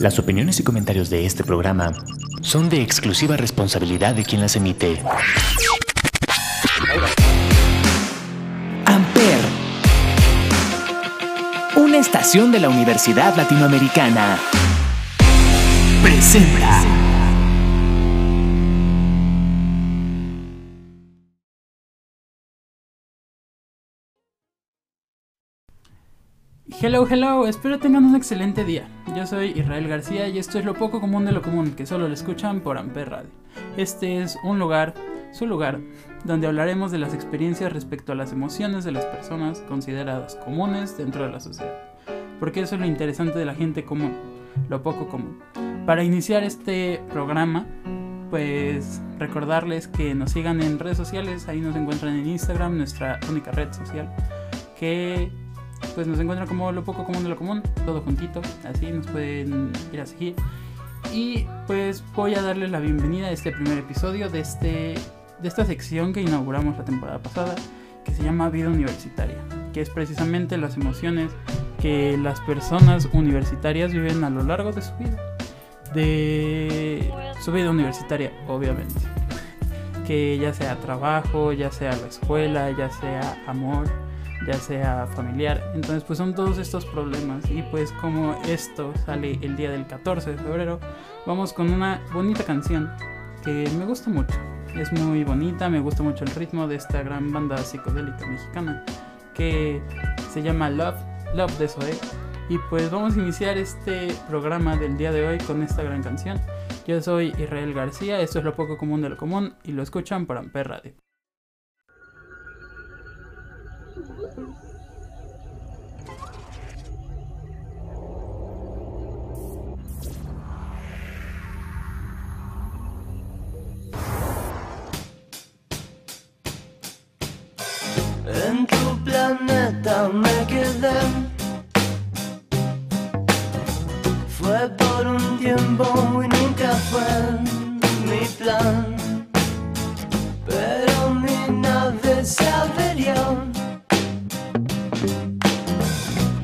Las opiniones y comentarios de este programa son de exclusiva responsabilidad de quien las emite. Amper, una estación de la Universidad Latinoamericana, presenta. Hello, hello, espero tengan un excelente día. Yo soy Israel García y esto es lo poco común de lo común que solo lo escuchan por Amper Radio. Este es un lugar, su lugar, donde hablaremos de las experiencias respecto a las emociones de las personas consideradas comunes dentro de la sociedad. Porque eso es lo interesante de la gente común, lo poco común. Para iniciar este programa, pues recordarles que nos sigan en redes sociales, ahí nos encuentran en Instagram, nuestra única red social, que pues nos encuentran como lo poco común de lo común, todo juntito, así nos pueden ir a seguir. Y pues voy a darles la bienvenida a este primer episodio de, este, de esta sección que inauguramos la temporada pasada, que se llama Vida Universitaria, que es precisamente las emociones que las personas universitarias viven a lo largo de su vida. De su vida universitaria, obviamente. Que ya sea trabajo, ya sea la escuela, ya sea amor ya sea familiar. Entonces pues son todos estos problemas y pues como esto sale el día del 14 de febrero, vamos con una bonita canción que me gusta mucho. Es muy bonita, me gusta mucho el ritmo de esta gran banda psicodélica mexicana que se llama Love, Love de Zoe. Y pues vamos a iniciar este programa del día de hoy con esta gran canción. Yo soy Israel García, esto es lo poco común de lo común y lo escuchan por Amper Radio. Me quedé. Fue por un tiempo y nunca fue mi plan. Pero mi nave se averió.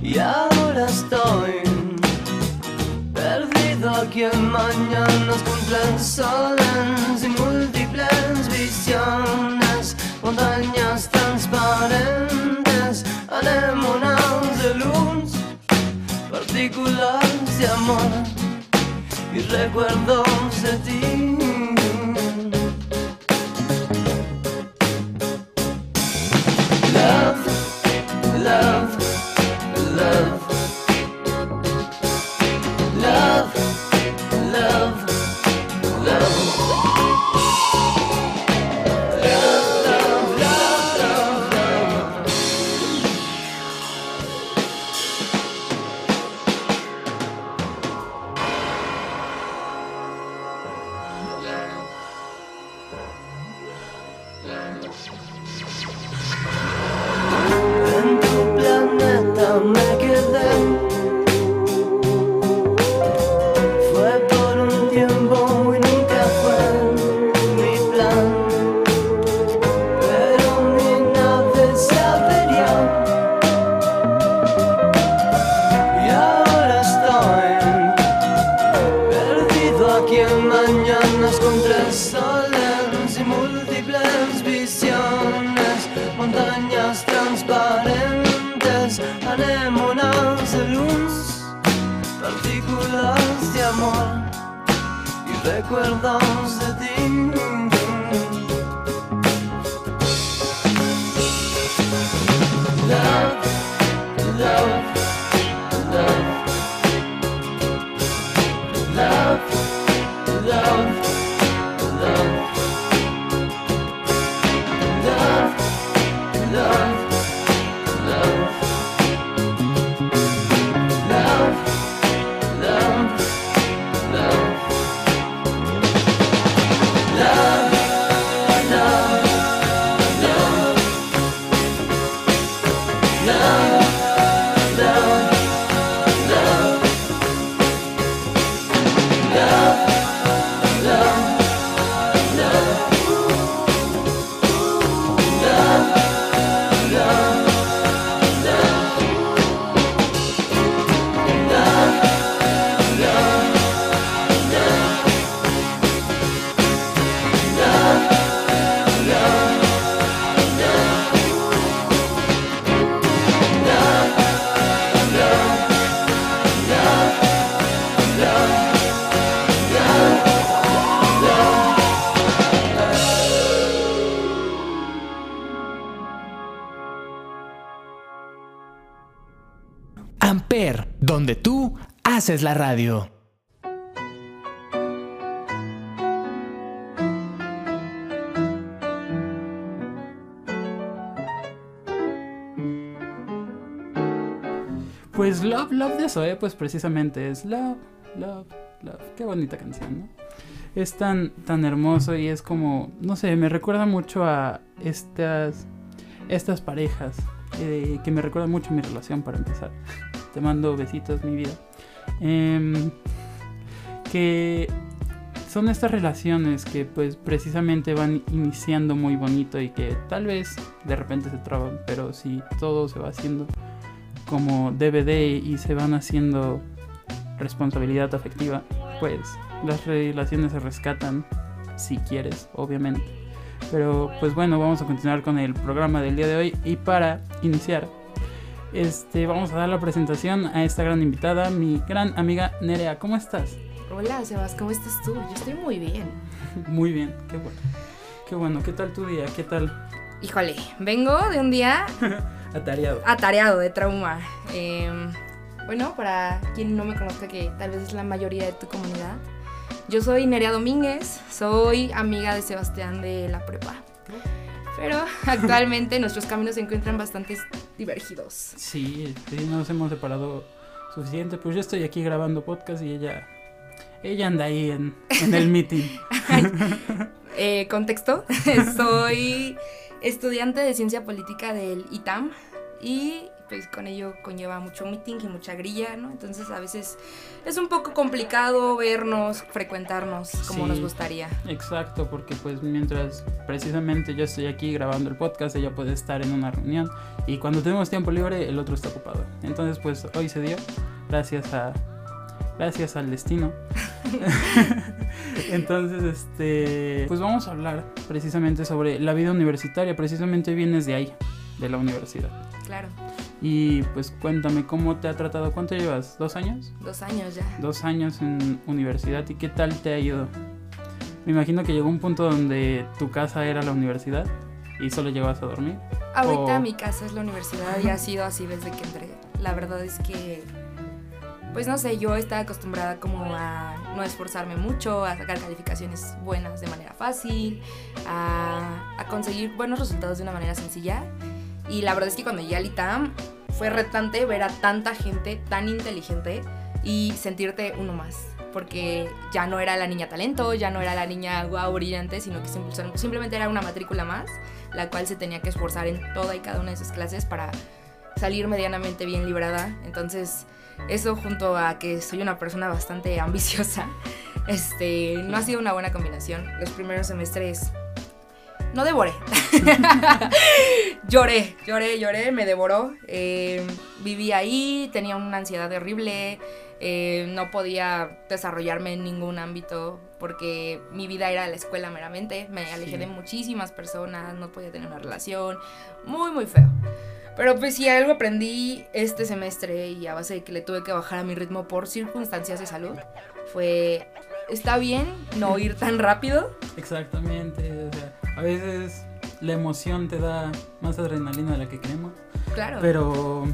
Y ahora estoy perdido aquí en mañanas el sol sin múltiples visiones, recuerdos de ti. Haces la radio. Pues Love, Love de Zoe, pues precisamente es Love, Love, Love. Qué bonita canción, ¿no? Es tan, tan hermoso y es como, no sé, me recuerda mucho a estas, estas parejas eh, que me recuerdan mucho a mi relación para empezar. Te mando besitos, mi vida. Em, que son estas relaciones que pues precisamente van iniciando muy bonito y que tal vez de repente se traban, pero si todo se va haciendo como DVD y se van haciendo responsabilidad afectiva, pues las relaciones se rescatan si quieres, obviamente. Pero pues bueno, vamos a continuar con el programa del día de hoy y para iniciar, este, vamos a dar la presentación a esta gran invitada, mi gran amiga Nerea. ¿Cómo estás? Hola, Sebas, ¿cómo estás tú? Yo estoy muy bien. Muy bien, qué bueno. Qué bueno, ¿qué tal tu día? ¿Qué tal? Híjole, vengo de un día Atareado. atareado de trauma. Eh, bueno, para quien no me conozca, que tal vez es la mayoría de tu comunidad, yo soy Nerea Domínguez, soy amiga de Sebastián de la prepa. Pero actualmente nuestros caminos se encuentran bastante divergidos. Sí, sí, nos hemos separado suficiente. Pues yo estoy aquí grabando podcast y ella, ella anda ahí en, en el meeting. Eh, contexto, soy estudiante de ciencia política del ITAM y pues con ello conlleva mucho meeting y mucha grilla, ¿no? Entonces a veces es un poco complicado vernos, frecuentarnos como Sí. nos gustaría. Exacto, porque pues mientras precisamente yo estoy aquí grabando el podcast, ella puede estar en una reunión y cuando tenemos tiempo libre el otro está ocupado. Entonces pues hoy se dio, gracias a gracias al destino. Entonces este pues vamos a hablar precisamente sobre la vida universitaria, precisamente vienes de ahí, de la universidad. Claro, Y pues cuéntame cómo te ha tratado, ¿cuánto llevas? ¿Dos años? dos años ya. dos años en universidad y qué tal te ha ido. Me imagino que llegó un punto donde tu casa era la universidad y solo llegabas a dormir. Ahorita o- mi casa es la universidad y ha sido así desde que entré. La verdad es que, pues no sé, yo estaba acostumbrada como a no esforzarme mucho, a sacar calificaciones buenas de manera fácil, a, a conseguir buenos resultados de una manera sencilla. Y la verdad es que cuando llegué al ITAM fue retante ver a tanta gente tan inteligente y sentirte uno más. Porque ya no era la niña talento, ya no era la niña guau brillante, sino que simple- simplemente era una matrícula más la cual se tenía que esforzar en toda y cada una de sus clases para salir medianamente bien librada. Entonces, eso junto a que soy una persona bastante ambiciosa, este, no ha sido una buena combinación. Los primeros semestres no devoré. lloré, lloré, lloré, me devoró. Eh, viví ahí, tenía una ansiedad horrible. eh, no podía desarrollarme en ningún ámbito porque mi vida era la escuela meramente. Me alejé Sí. de muchísimas personas, no podía tener una relación. Muy, muy feo. Pero pues sí, algo aprendí este semestre y a base de que le tuve que bajar a mi ritmo por circunstancias de salud, fue, está bien no ir tan rápido. Exactamente. A veces la emoción te da más adrenalina de la que queremos, Claro. pero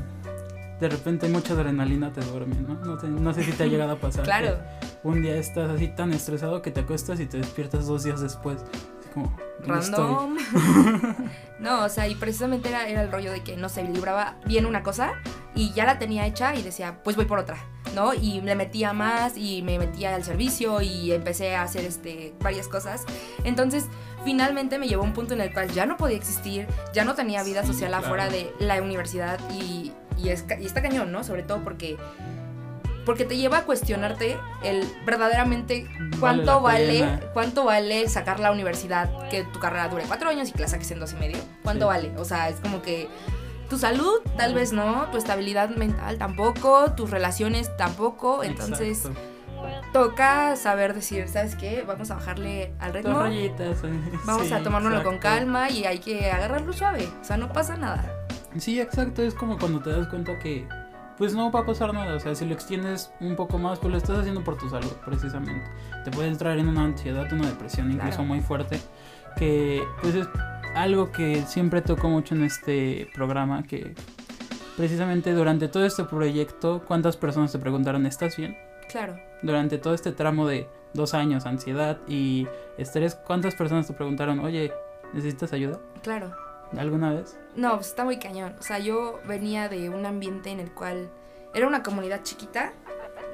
de repente mucha adrenalina te duerme, ¿no? No, te- no sé si te ha llegado a pasar. Claro. que Un día estás así tan estresado que te acuestas y te despiertas dos días después. Así como. Random. no, o sea, y precisamente era, era el rollo de que, no sé, libraba bien una cosa y ya la tenía hecha y decía, pues voy por otra, ¿no? Y le metía más y me metía al servicio y empecé a hacer este, varias cosas. Entonces, finalmente me llevó a un punto en el cual ya no podía existir, ya no tenía vida Sí, social claro. afuera de la universidad y, y, es, ca- y está cañón, ¿no? Sobre todo porque... Porque te lleva a cuestionarte el verdaderamente cuánto vale, cuánto vale sacar la universidad, que tu carrera dure cuatro años y que la saques en dos y medio. ¿Cuánto Sí. vale? O sea, es como que tu salud tal vez no, tu estabilidad mental tampoco, tus relaciones tampoco. Entonces Exacto. toca saber decir, ¿sabes qué? Vamos a bajarle al ritmo. rayitas. eh, Vamos sí, a tomárnoslo con exacto. calma y hay que agarrarlo suave. O sea, no pasa nada. Sí, exacto. Es como cuando te das cuenta que, pues no va a pasar nada. O sea, si lo extiendes un poco más, pues lo estás haciendo por tu salud, precisamente. Te puede entrar en una ansiedad, una depresión incluso Claro. muy fuerte. Que, pues es algo que siempre toco mucho en este programa. Que, precisamente durante todo este proyecto, ¿cuántas personas te preguntaron, ¿estás bien? Claro. Durante todo este tramo de dos años, ansiedad y estrés, ¿cuántas personas te preguntaron, oye, ¿necesitas ayuda? Claro. ¿Alguna vez? No, pues está muy cañón. O sea, yo venía de un ambiente en el cual era una comunidad chiquita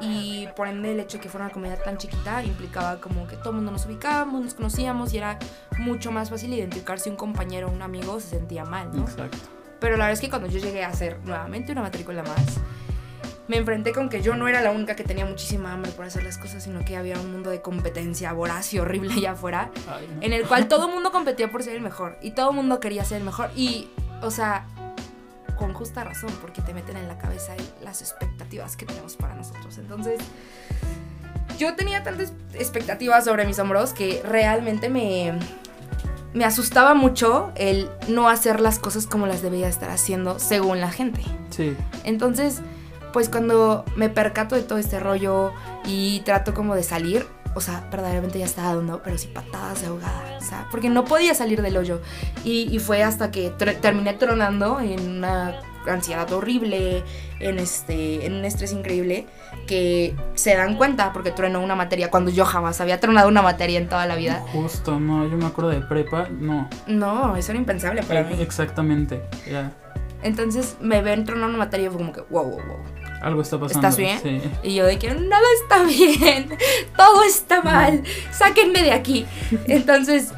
y por ende el hecho de que fuera una comunidad tan chiquita implicaba como que todo el mundo nos ubicábamos, nos conocíamos y era mucho más fácil identificar si un compañero o un amigo se sentía mal, ¿no? Exacto. Pero la verdad es que cuando yo llegué a hacer nuevamente una matrícula más, me enfrenté con que yo no era la única que tenía muchísima hambre por hacer las cosas, sino que había un mundo de competencia voraz y horrible allá afuera, Ay, no. en el cual todo el mundo competía por ser el mejor y todo el mundo quería ser el mejor. Y, o sea, con justa razón, porque te meten en la cabeza las expectativas que tenemos para nosotros. Entonces, yo tenía tantas expectativas sobre mis hombros que realmente me, me asustaba mucho el no hacer las cosas como las debía estar haciendo según la gente. Sí, Entonces, pues cuando me percato de todo este rollo y trato como de salir, o sea, verdaderamente ya estaba dando, pero sí patadas de ahogada, o sea, porque no podía salir del hoyo. Y, y fue hasta que tr- terminé tronando en una ansiedad horrible, en, este, en un estrés increíble, que se dan cuenta porque trueno una materia cuando yo jamás había tronado una materia en toda la vida. justo, no, yo me acuerdo de prepa, no. No, eso era impensable para mí. Exactamente, ya. Entonces me ven tronando una materia y fue como que, wow, wow, wow. Algo está pasando. ¿Estás bien? Sí. Y yo de que nada está bien, todo está mal, sáquenme de aquí. Entonces,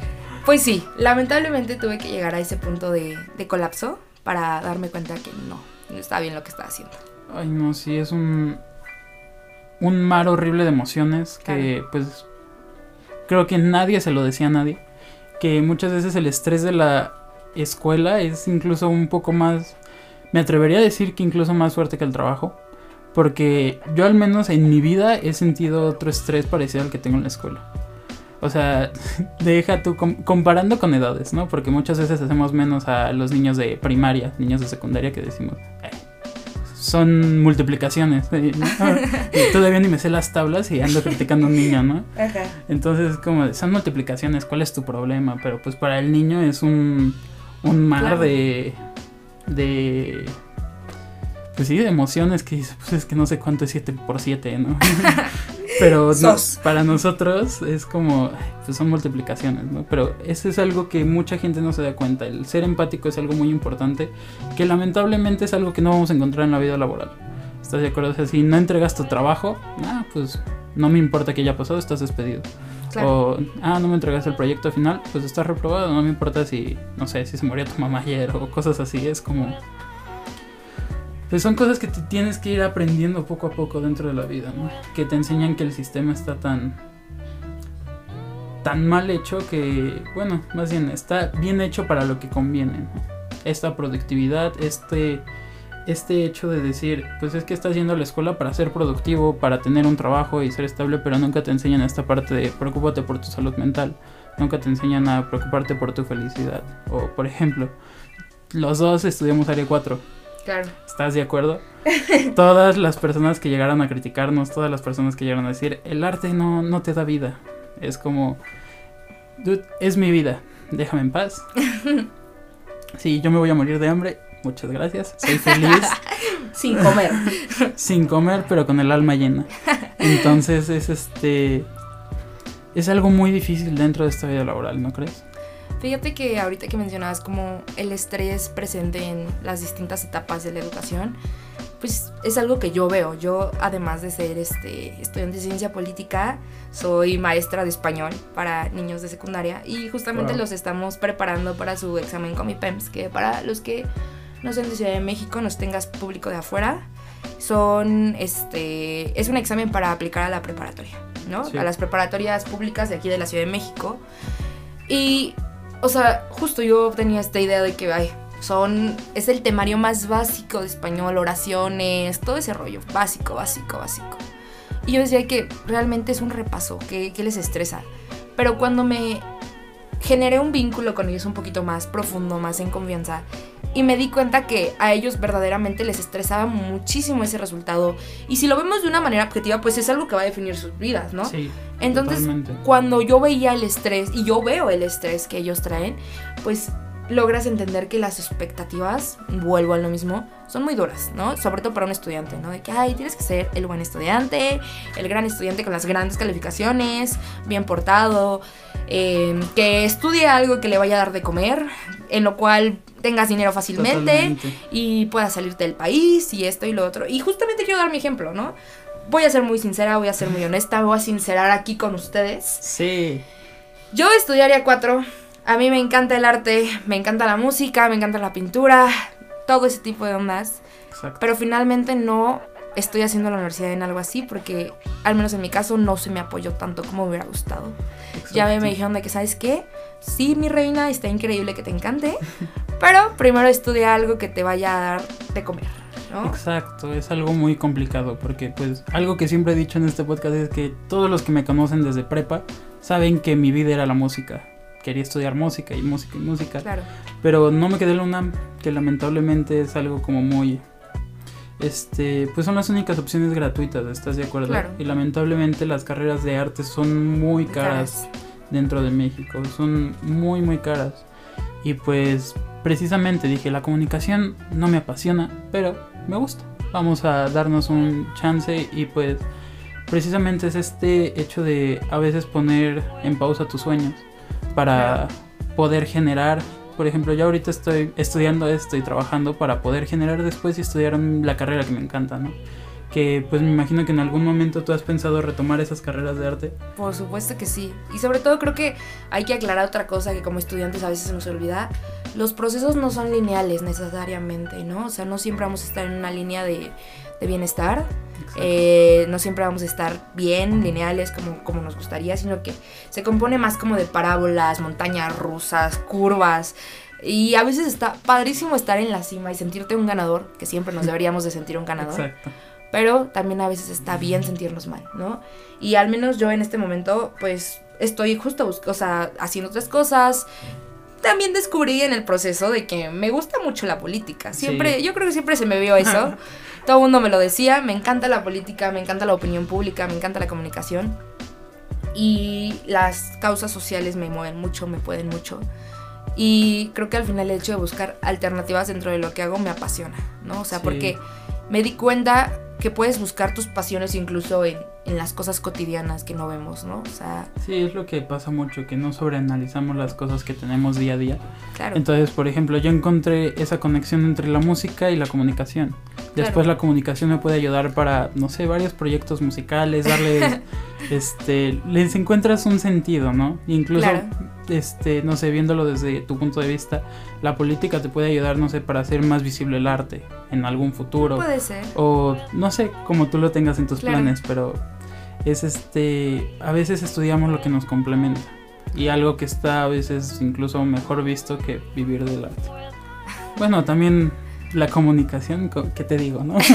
pues sí, lamentablemente tuve que llegar a ese punto de, de colapso para darme cuenta que no, no estaba bien lo que estaba haciendo. Ay, no, sí, es un. Un mar horrible de emociones que, pues. Creo que nadie se lo decía a nadie. Que muchas veces el estrés de la escuela es incluso un poco más. Me atrevería a decir que incluso más fuerte que el trabajo. Porque yo, al menos en mi vida, he sentido otro estrés parecido al que tengo en la escuela. O sea, deja tú com- comparando con edades, ¿no? Porque muchas veces hacemos menos a los niños de primaria, niños de secundaria que decimos, "Eh, son multiplicaciones. ¿no? Y todavía ni me sé las tablas y ando criticando a un niño, ¿no? Entonces, como, son multiplicaciones, ¿cuál es tu problema? Pero pues para el niño es un, un mar Claro. de. de. Pues sí, de emociones que pues es que no sé cuánto es 7 por 7, ¿no? Pero no, para nosotros es como, pues son multiplicaciones, ¿no? Pero eso es algo que mucha gente no se da cuenta. El ser empático es algo muy importante, que lamentablemente es algo que no vamos a encontrar en la vida laboral. ¿Estás de acuerdo? O sea, si no entregas tu trabajo, ah, pues no me importa que haya pasado, estás despedido. Claro. O, ah, no me entregaste el proyecto final, pues estás reprobado, no me importa si, no sé, si se murió tu mamá ayer o cosas así, es como... Pues son cosas que te tienes que ir aprendiendo poco a poco dentro de la vida, ¿no? Que te enseñan que el sistema está tan... tan mal hecho que, bueno, más bien está bien hecho para lo que conviene, ¿no? Esta productividad, este este hecho de decir, pues es que estás yendo a la escuela para ser productivo, para tener un trabajo y ser estable, pero nunca te enseñan esta parte de preocúpate por tu salud mental, nunca te enseñan a preocuparte por tu felicidad. O, por ejemplo, los dos estudiamos área 4, Claro. ¿estás de acuerdo? todas las personas que llegaron a criticarnos, todas las personas que llegaron a decir, el arte no, no te da vida, es como, dude, es mi vida, déjame en paz. Sí, yo me voy a morir de hambre. Muchas gracias. Soy feliz. Sin comer. sin comer, pero con el alma llena. Entonces es este es algo muy difícil dentro de esta vida laboral, ¿no crees? Fíjate que ahorita que mencionabas como el estrés presente en las distintas etapas de la educación, pues es algo que yo veo. Yo, además de ser este, estudiante de ciencia política, soy maestra de español para niños de secundaria y justamente Wow. los estamos preparando para su examen con mi PEMS, que para los que no sean de Ciudad de México, nos tengas público de afuera, son, este, es un examen para aplicar a la preparatoria, ¿no? Sí. A las preparatorias públicas de aquí de la Ciudad de México. Y, o sea, justo yo tenía esta idea de que, ay, son, es el temario más básico de español, oraciones, todo ese rollo, básico, básico, básico. Y yo decía que realmente es un repaso, que, que les estresa. Pero cuando me generé un vínculo con ellos un poquito más profundo, más en confianza, y me di cuenta que a ellos verdaderamente les estresaba muchísimo ese resultado. Y si lo vemos de una manera objetiva, pues es algo que va a definir sus vidas, ¿no? Sí. Entonces, totalmente. cuando yo veía el estrés y yo veo el estrés que ellos traen, pues logras entender que las expectativas, vuelvo a lo mismo, son muy duras, ¿no? Sobre todo para un estudiante, ¿no? De que, ay, tienes que ser el buen estudiante, el gran estudiante con las grandes calificaciones, bien portado, eh, que estudie algo que le vaya a dar de comer, en lo cual tengas dinero fácilmente Totalmente. y puedas salirte del país y esto y lo otro. Y justamente quiero dar mi ejemplo, ¿no? Voy a ser muy sincera, voy a ser muy honesta, voy a sincerar aquí con ustedes. Sí. Yo estudiaría cuatro. A mí me encanta el arte, me encanta la música, me encanta la pintura, todo ese tipo de ondas. Exacto. Pero finalmente no estoy haciendo la universidad en algo así porque, al menos en mi caso, no se me apoyó tanto como me hubiera gustado. Ya me, me dijeron de que, ¿sabes qué? Sí, mi reina, está increíble que te encante, pero primero estudia algo que te vaya a dar de comer, ¿no? Exacto, es algo muy complicado porque pues algo que siempre he dicho en este podcast es que todos los que me conocen desde prepa saben que mi vida era la música. Quería estudiar música y música y música. Claro, Pero no me quedé en la UNAM, que lamentablemente es algo como muy... Este, pues son las únicas opciones gratuitas, ¿estás de acuerdo? Claro. Y lamentablemente las carreras de arte son muy caras dentro de México, son muy muy caras. Y pues precisamente dije, la comunicación no me apasiona, pero me gusta. Vamos a darnos un chance y pues precisamente es este hecho de a veces poner en pausa tus sueños para poder generar. Por ejemplo, yo ahorita estoy estudiando esto y trabajando para poder generar después y estudiar la carrera que me encanta, ¿no? Que pues me imagino que en algún momento tú has pensado retomar esas carreras de arte. por supuesto que sí. Y sobre todo creo que hay que aclarar otra cosa que como estudiantes a veces nos olvida. Los procesos no son lineales necesariamente, ¿no? O sea, no siempre vamos a estar en una línea de, de bienestar. Eh, no siempre vamos a estar bien, lineales, como, como nos gustaría, sino que se compone más como de parábolas, montañas rusas, curvas. Y a veces está padrísimo estar en la cima y sentirte un ganador, que siempre nos deberíamos de sentir un ganador. Exacto. Pero también a veces está bien sentirnos mal, ¿no? Y al menos yo en este momento, pues estoy justo o sea, haciendo otras cosas. También descubrí en el proceso de que me gusta mucho la política. Siempre, Sí. yo creo que siempre se me vio eso. Todo el mundo me lo decía, me encanta la política, me encanta la opinión pública, me encanta la comunicación. Y las causas sociales me mueven mucho, me pueden mucho. Y creo que al final el hecho de buscar alternativas dentro de lo que hago me apasiona, ¿no? O sea, Sí. porque me di cuenta que puedes buscar tus pasiones incluso en, en las cosas cotidianas que no vemos, ¿no? O sea, Sí, es lo que pasa mucho, que no sobreanalizamos las cosas que tenemos día a día. claro. Entonces, por ejemplo, yo encontré esa conexión entre la música y la comunicación. Después Claro. la comunicación me puede ayudar para, no sé, varios proyectos musicales, darles, este, les encuentras un sentido, ¿no? Incluso, Claro. este, no sé, viéndolo desde tu punto de vista, la política te puede ayudar, no sé, para hacer más visible el arte en algún futuro. Puede ser. O no sé, como tú lo tengas en tus planes, pero es este, a veces estudiamos lo que nos complementa y algo que está a veces incluso mejor visto que vivir del arte. Bueno, también la comunicación, co- ¿qué te digo, no?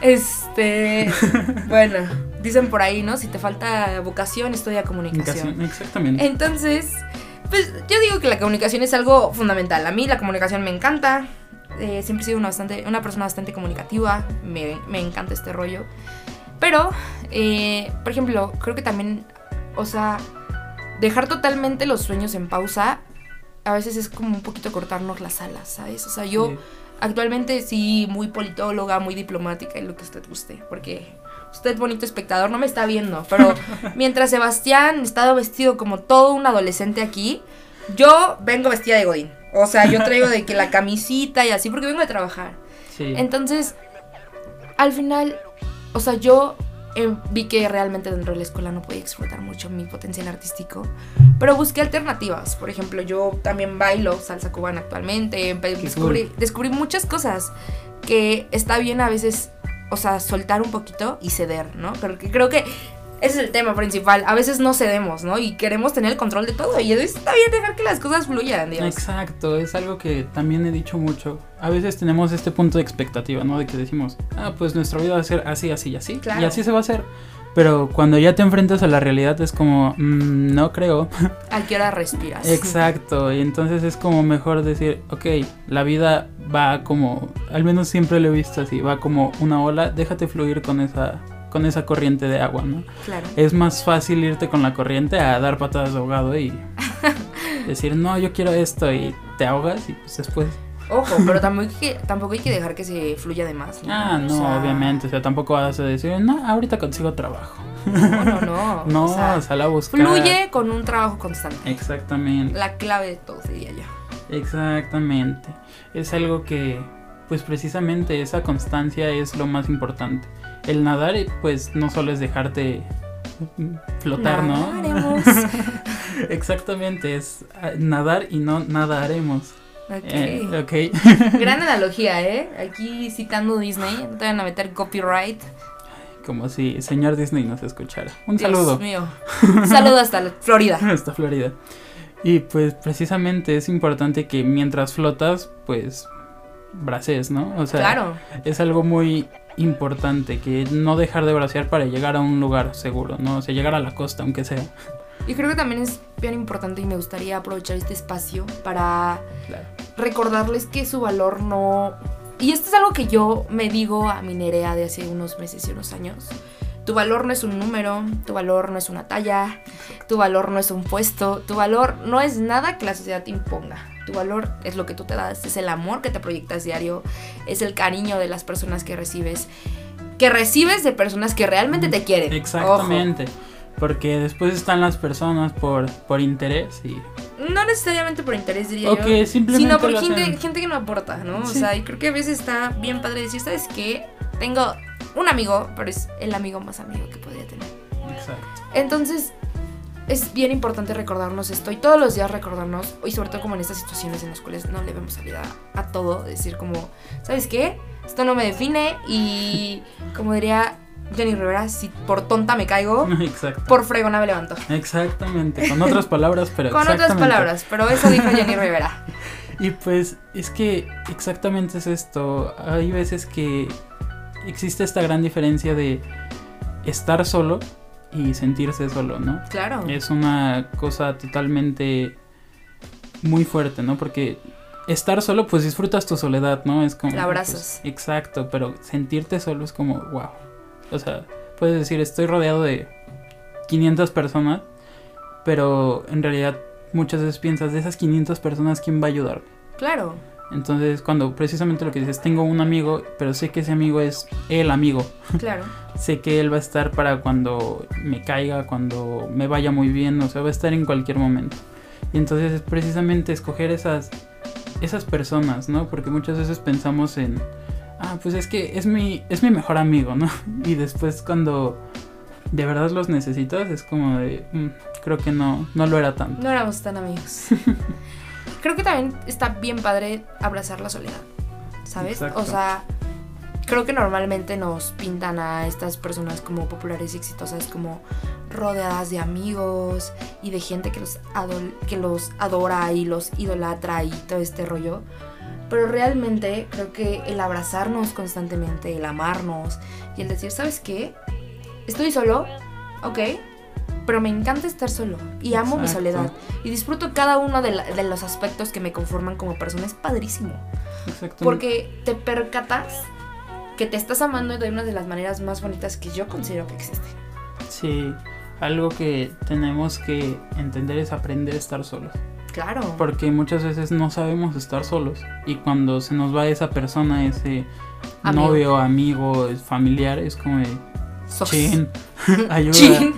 Este, bueno, dicen por ahí, ¿no? Si te falta vocación, estudia comunicación. Comunicación, Exactamente. Entonces, pues yo digo que la comunicación es algo fundamental. A mí la comunicación me encanta. Eh, siempre he sido una, bastante, una persona bastante comunicativa. Me, me encanta este rollo. Pero, eh, por ejemplo, creo que también, o sea, dejar totalmente los sueños en pausa a veces es como un poquito cortarnos las alas, ¿sabes? O sea, yo Sí. actualmente sí, muy politóloga, muy diplomática y lo que usted guste, porque usted, bonito espectador, no me está viendo, pero mientras Sebastián estaba vestido como todo un adolescente aquí, yo vengo vestida de Godín. O sea, yo traigo de que la camisita y así, porque vengo de trabajar. Sí. Entonces, al final, o sea, yo eh, vi que realmente dentro de la escuela no podía explotar mucho mi potencial artístico, pero busqué alternativas. Por ejemplo, yo también bailo salsa cubana actualmente, Qué descubrí, cool. descubrí muchas cosas que está bien a veces, o sea, soltar un poquito y ceder, ¿no? Que, creo que ese es el tema principal. A veces no cedemos, ¿no? Y queremos tener el control de todo. Y está bien dejar que las cosas fluyan. Exacto, es algo que también he dicho mucho. A veces tenemos este punto de expectativa, ¿no? De que decimos, ah, pues nuestra vida va a ser así, así y así. Claro. Y así se va a hacer. Pero cuando ya te enfrentas a la realidad es como, "Mm, no creo. ¿A qué hora respiras? Exacto, y entonces es como mejor decir, ok, la vida va como, al menos siempre lo he visto así, va como una ola, déjate fluir con esa, con esa corriente de agua, ¿no? Claro. Es más fácil irte con la corriente a dar patadas de ahogado y decir, no, yo quiero esto y te ahogas y pues después... Ojo, pero tampoco hay que, tampoco hay que dejar que se fluya de más. Ah, no, O sea, obviamente, o sea, tampoco vas a decir, no, ahorita consigo trabajo. No, no, no. No, o sea, sal a buscar. fluye con un trabajo constante. Exactamente. La clave de todo, diría yo. Exactamente. Es algo que, pues precisamente esa constancia es lo más importante. El nadar, pues no solo es dejarte flotar, ¿no? Nadaremos. Exactamente, es ah, nadar y no nadaremos. Ok. Eh, ok. Gran analogía, ¿eh? Aquí citando Disney, no te van a meter copyright. Como si señor Disney nos escuchara. Un Dios saludo. mío. Un saludo hasta Florida. Hasta Florida. Y pues precisamente es importante que mientras flotas, pues bracees, ¿no? O sea, Claro. es algo muy importante que no dejar de bracear para llegar a un lugar seguro, ¿no? O sea, llegar a la costa, aunque sea. Y creo que también es bien importante y me gustaría aprovechar este espacio para Claro. recordarles que su valor no... Y esto es algo que yo me digo a mi Nerea de hace unos meses y unos años. Tu valor no es un número, tu valor no es una talla, tu valor no es un puesto, tu valor no es nada que la sociedad te imponga. Tu valor es lo que tú te das, es el amor que te proyectas diario, es el cariño de las personas que recibes, que recibes de personas que realmente te quieren. Exactamente. Porque después están las personas por, por interés y... No necesariamente por interés, diría O yo. simplemente Sino por gente, gente que no aporta, ¿no? O sea, y creo que a veces está bien padre decir, ¿sabes qué? Tengo un amigo, pero es el amigo más amigo que podría tener. Exacto. Entonces, es bien importante recordarnos esto y todos los días recordarnos, y sobre todo como en estas situaciones en las cuales no le vemos salida a todo, decir como, ¿sabes qué? Esto no me define y como diría Jenny Rivera, si por tonta me caigo, Exacto. por fregona me levanto. Exactamente. Con otras palabras, pero Con otras palabras, pero eso dijo Jenny Rivera. Y pues es que exactamente es esto. Hay veces que existe esta gran diferencia de estar solo y sentirse solo, ¿no? Claro. Es una cosa totalmente muy fuerte, ¿no? Porque estar solo, pues disfrutas tu soledad, ¿no? Es como... La abrazas. pues, exacto, pero sentirte solo es como, wow. O sea, puedes decir, estoy rodeado de 500 personas, pero en realidad muchas veces piensas, de esas 500 personas, ¿quién va a ayudarme? Claro. Entonces, cuando precisamente lo que dices, tengo un amigo, pero sé que ese amigo es el amigo. Claro. Sé que él va a estar para cuando me caiga, cuando me vaya muy bien, o sea, va a estar en cualquier momento. Y entonces es precisamente escoger esas, esas personas, ¿no? Porque muchas veces pensamos en, ah, pues es que es mi, es mi mejor amigo, ¿no? Y después cuando de verdad los necesitas, es como de, "Mm, creo que no, no lo era tanto. No éramos tan amigos. Creo que también está bien padre abrazar la soledad, ¿sabes? Exacto. O sea, creo que normalmente nos pintan a estas personas como populares y exitosas como rodeadas de amigos y de gente que los, adol- que los adora y los idolatra y todo este rollo. Pero realmente creo que el abrazarnos constantemente, el amarnos y el decir, ¿sabes qué? Estoy solo, ok, pero me encanta estar solo y amo mi soledad y disfruto cada uno de, la- de los aspectos que me conforman como persona. Es padrísimo. Exacto. Porque te percatas que te estás amando de una de las maneras más bonitas que yo considero que existen. Sí, algo que tenemos que entender es aprender a estar solos. Claro. Porque muchas veces no sabemos estar solos. Y cuando se nos va esa persona, ese Amigo. novio, amigo, familiar, es como de Sos. chin, ayuda. Chin.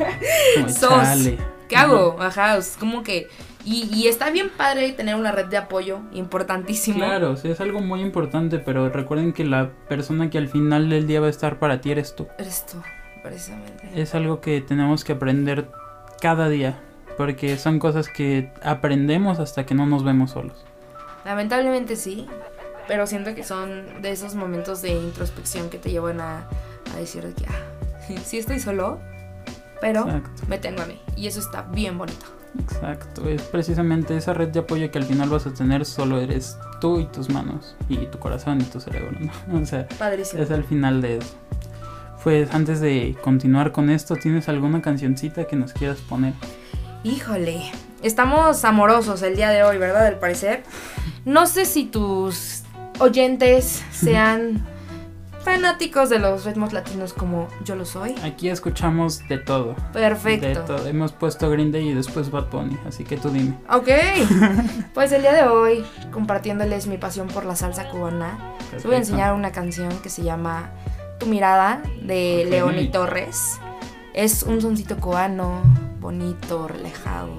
Sos. chale. ¿Qué hago? Ajá, es como que... Y, y está bien padre tener una red de apoyo, importantísimo. Claro, sí, es algo muy importante, pero recuerden que la persona que al final del día va a estar para ti eres tú. Eres tú, precisamente. Es algo que tenemos que aprender cada día, porque son cosas que aprendemos hasta que no nos vemos solos. Lamentablemente sí, pero siento que son de esos momentos de introspección que te llevan a, a decir de que, ah, sí estoy solo, pero Exacto. me tengo a mí. Y eso está bien bonito. Exacto, es precisamente esa red de apoyo que al final vas a tener solo eres tú y tus manos y tu corazón y tu cerebro, ¿no? O sea, Padrísimo. es al final de eso. Pues antes de continuar con esto, ¿tienes alguna cancioncita que nos quieras poner? Híjole, estamos amorosos el día de hoy, ¿verdad? Al parecer. No sé si tus oyentes sean fanáticos de los ritmos latinos como yo lo soy. Aquí escuchamos de todo. De Perfecto. todo. Hemos puesto Green Day y después Bad Bunny, así que tú dime. Ok, pues el día de hoy, compartiéndoles mi pasión por la salsa cubana, les voy a Perfecto. enseñar una canción que se llama Tu mirada de Ok. Leoni Torres. Es un soncito cubano, bonito, relajado,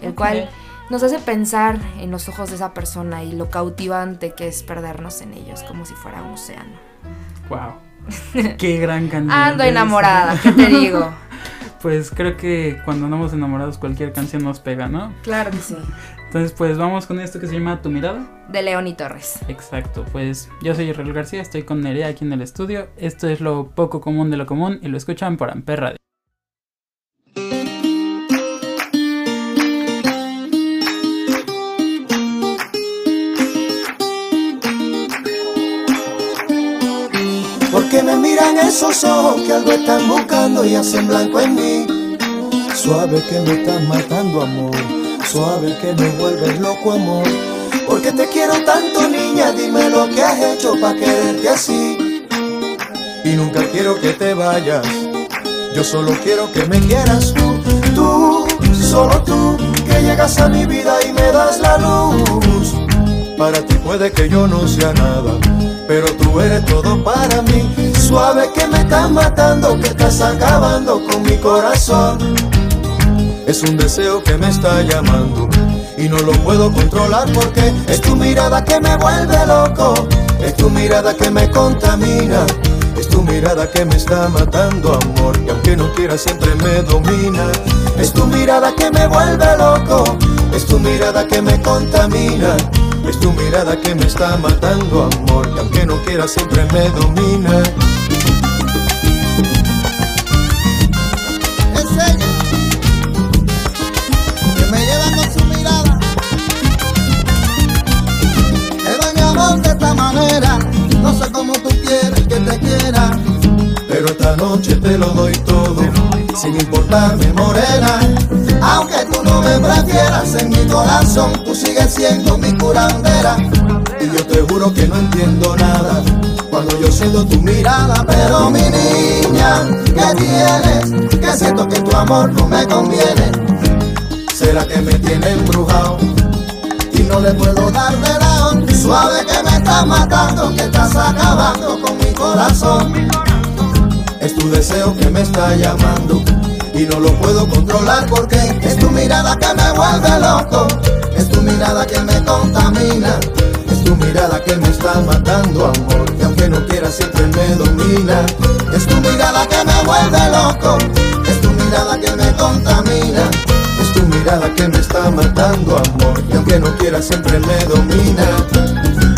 el cual nos hace pensar en los ojos de esa persona y lo cautivante que es perdernos en ellos, como si fuera un océano. Wow. Qué gran canción. Ando enamorada, ¿qué te digo? Pues creo que cuando andamos enamorados cualquier canción nos pega, ¿no? Claro que sí. Entonces pues vamos con esto que se llama Tu mirada. De Leoni Torres. Exacto, pues yo soy Israel García, estoy con Nerea aquí en el estudio. Esto es lo poco común de lo común y lo escuchan por Amper Radio. Me miran esos ojos que algo están buscando y hacen blanco en mí. Suave que me estás matando, amor. Suave que me vuelves loco, amor. Porque te quiero tanto, niña. Dime lo que has hecho para quererte así. Y nunca quiero que te vayas. Yo solo quiero que me quieras tú. Tú, solo tú, que llegas a mi vida y me das la luz. Para ti puede que yo no sea nada, pero tú eres todo para mí. Suave que me estás matando, que estás acabando con mi corazón. Es un deseo que me está llamando y no lo puedo controlar porque es tu mirada que me vuelve loco, es tu mirada que me contamina. Es tu mirada que me está matando, amor, y aunque no quiera siempre me domina. Es tu mirada que me vuelve loco, es tu mirada que me contamina. Es tu mirada que me está matando, amor, y aunque no quiera siempre me domina. es ella que me lleva con su mirada. Mi amor de esta manera, no sé cómo tú quieres que te quiera. Pero esta noche te lo doy todo, sin importarme morena. Aunque tú no me prefieras en mi corazón, tú sigues siendo mi curandera. Y yo te juro que no entiendo nada cuando yo siento tu mirada. Pero mi niña, ¿qué tienes? Que siento que tu amor no me conviene. ¿Será que me tiene embrujado? Y no le puedo dar de lado. Suave que me estás matando, que estás acabando con mi corazón. Es tu deseo que me está llamando y no lo puedo controlar porque Es tu mirada que me vuelve loco, es tu mirada que me contamina. es tu mirada que me está matando, amor. Y aunque no quiera siempre me domina. Es tu mirada que me vuelve loco, es tu mirada que me contamina. Es tu mirada que me está matando, amor. Y aunque no quiera siempre me domina.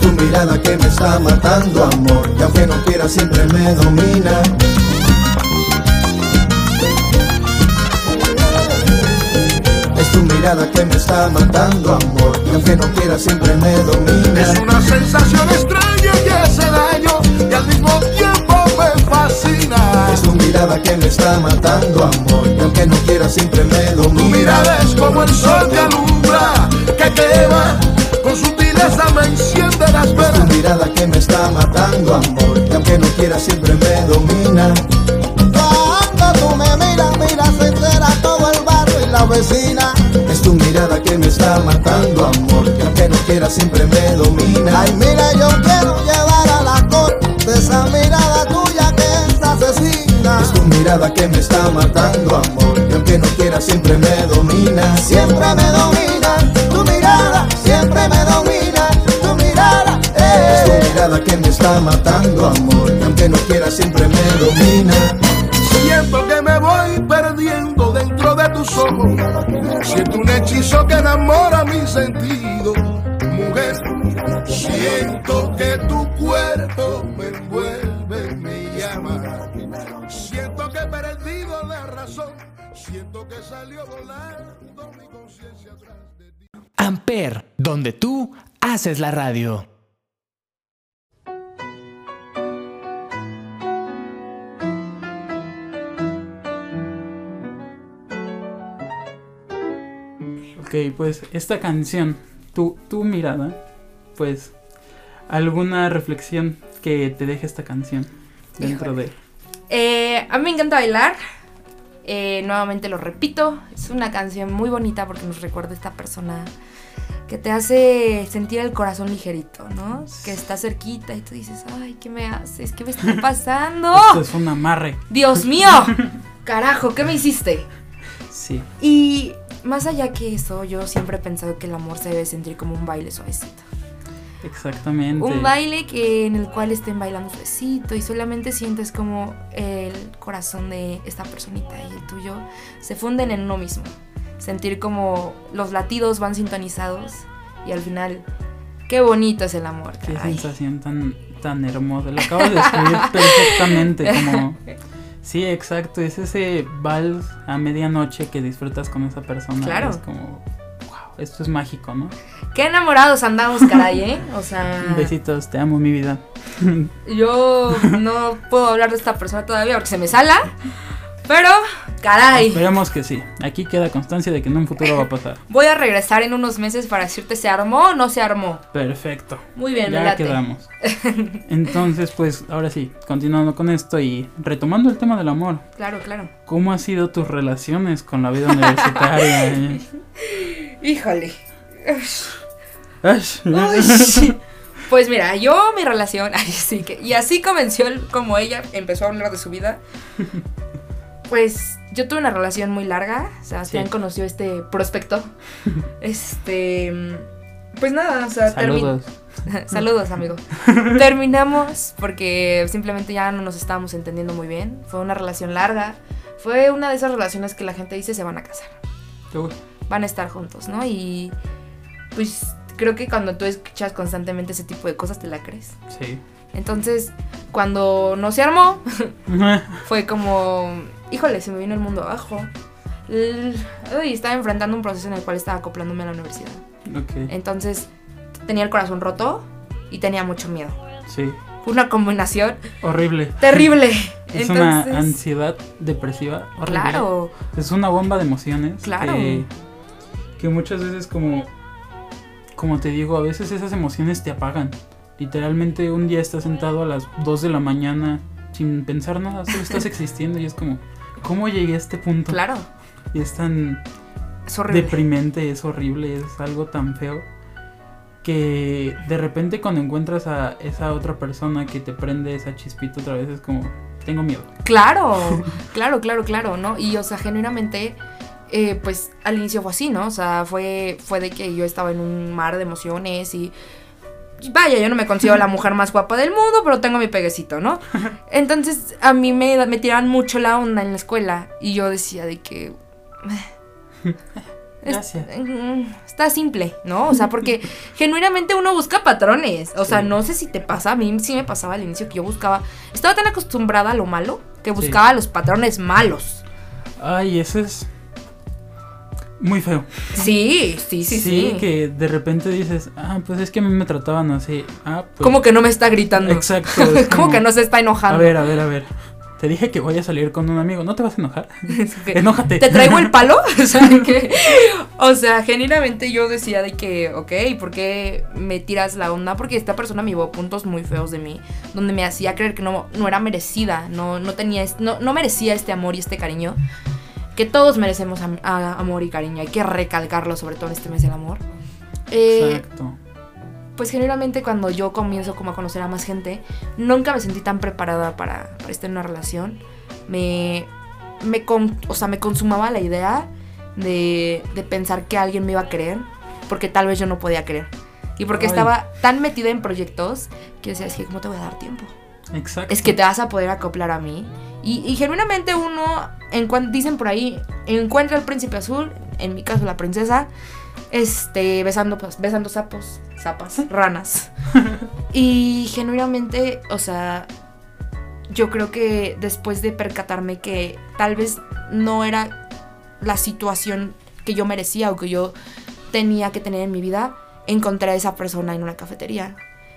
Es tu mirada que me está matando, amor. Y aunque no quiera siempre me domina. Es tu mirada que me está matando, amor. Y aunque no quiera siempre me domina. Es una sensación extraña que hace daño y al mismo tiempo me fascina. Es tu mirada que me está matando, amor. Y aunque no quiera siempre me Tu domina. mirada es como el sol que alumbra, que quema, sutileza me enciende las Es tu mirada que me está matando, amor. Y aunque no quiera siempre me domina. Cuando tú me miras, miras, entera todo el barrio y la vecina. Es tu mirada que me está matando, amor. Y aunque no quiera siempre me domina. Ay, mira, yo quiero llevar a la corte esa mirada tuya que es asesina. Es tu mirada que me está matando, amor. Y aunque no quiera siempre me domina. Siempre me domina tu mirada, siempre me domina mirada que me está matando, amor. Y aunque no quiera siempre me domina. Siento que me voy perdiendo dentro de tus ojos. Siento un hechizo que enamora mi sentido. Mujer, siento que tu cuerpo me envuelve, me llama. Siento que he perdido la razón. Siento que salió volando mi conciencia atrás de ti. Amper, donde tú haces la radio. Ok, pues esta canción tu, tu mirada, pues, alguna reflexión que te deje esta canción dentro de... Eh, a mí me encanta bailar. Eh, nuevamente lo repito, es una canción muy bonita porque nos recuerda a esta persona que te hace sentir el corazón ligerito, ¿no? Que está cerquita y tú dices, ay, ¿qué me haces? ¿Qué me está pasando? Esto es un amarre. Dios mío, carajo, ¿qué me hiciste? Sí. Y más allá que eso, yo siempre he pensado que el amor se debe sentir como un baile suavecito. Exactamente. Un baile que en el cual estén bailando suavecito y solamente sientes como el corazón de esta personita y el tuyo se funden en uno mismo. Sentir como los latidos van sintonizados y al final, qué bonito es el amor. Qué sensación tan, tan hermosa. Lo acabas de describir perfectamente. Como... Sí, exacto. Es ese vals a medianoche que disfrutas con esa persona. Claro. Es como, wow, esto es mágico, ¿no? Qué enamorados andamos, caray, ¿eh? O sea, Besitos, te amo, mi vida. yo no puedo hablar de esta persona todavía porque se me sala. Pero, caray, Esperemos que sí. Aquí queda constancia de que en un futuro va a pasar. voy a regresar en unos meses para decirte se armó o no se armó. Perfecto. Muy bien, me ya late. quedamos. Entonces, pues, ahora sí, continuando con esto y retomando el tema del amor. Claro, claro. ¿Cómo han sido tus relaciones con la vida universitaria? Híjole. Pues mira, yo mi relación, ay, sí que, y así comenzó el- como ella empezó a hablar de su vida. Pues yo tuve una relación muy larga, Sebastián Sí. conoció este prospecto. Este, pues nada, o sea, Saludos. Saludos, amigo. Terminamos porque simplemente ya no nos estábamos entendiendo muy bien. Fue una relación larga. Fue una de esas relaciones que la gente dice se van a casar. Van a estar juntos, ¿no? Y pues creo que cuando tú escuchas constantemente ese tipo de cosas te la crees. Sí. Entonces, cuando no se armó, fue como, híjole, se me vino el mundo abajo. Uy, estaba enfrentando un proceso en el cual estaba acoplándome a la universidad. ok. Entonces, tenía el corazón roto y tenía mucho miedo. Sí. Fue una combinación Horrible. terrible. Es Entonces, una ansiedad depresiva horrible. claro, Es una bomba de emociones. Claro. Que, que muchas veces como... Como te digo, a veces esas emociones te apagan. Literalmente un día estás sentado a las 2 de la mañana sin pensar nada, solo estás existiendo y es como... ¿Cómo llegué a este punto? claro, Y es tan es horrible. deprimente, es horrible, es algo tan feo que de repente cuando encuentras a esa otra persona que te prende esa chispita otra vez es como, tengo miedo. Claro, claro, claro, claro, ¿no? Y, o sea, genuinamente, eh, pues al inicio fue así, ¿no? O sea, fue, fue de que yo estaba en un mar de emociones y. Vaya, yo no me considero la mujer más guapa del mundo, pero tengo mi peguecito, ¿no? Entonces, a mí me, me tiraban mucho la onda en la escuela y yo decía de que. Gracias. mm, Está simple, ¿no? O sea, porque genuinamente uno busca patrones. O sea, Sí. no sé si te pasa, a mí sí me pasaba al inicio que yo buscaba. Estaba tan acostumbrada a lo malo que Sí. buscaba los patrones malos. Ay, eso es muy feo. Sí, sí, sí, sí. que de repente dices, ah, pues es que a mí me trataban así. Ah, pues. Como que no me está gritando. Exacto. es como como, que no se está A enojando. ver, a ver, a ver. Te dije que voy a salir con un amigo, ¿no te vas a enojar? Que- Enójate. ¿Te traigo el palo? o, sea, que- o sea, genuinamente yo decía de que, ok, ¿por qué me tiras la onda? Porque esta persona me llevó puntos muy feos de mí, donde me hacía creer que no, no era merecida, no, no, tenía, no, no merecía este amor y este cariño. Que todos merecemos a- amor y cariño, hay que recalcarlo, sobre todo en este mes del amor. Eh, Exacto. pues generalmente cuando yo comienzo como a conocer a más gente, nunca me sentí tan preparada para, para estar en una relación. Me, me, con- o sea, me consumaba la idea de, de pensar que alguien me iba a querer, porque tal vez yo no podía querer. Y porque Ay. estaba tan metida en proyectos que decía, es que ¿cómo te voy a dar tiempo? Exacto. Es que te vas a poder acoplar a mí. Y, y genuinamente uno, en dicen por ahí, encuentra al príncipe azul, en mi caso la princesa, este, besando, pues, besando sapos, zapas, ranas. y genuinamente, o sea, yo creo que después de percatarme que tal vez no era la situación que yo merecía o que yo tenía que tener en mi vida, encontré a esa persona en una cafetería.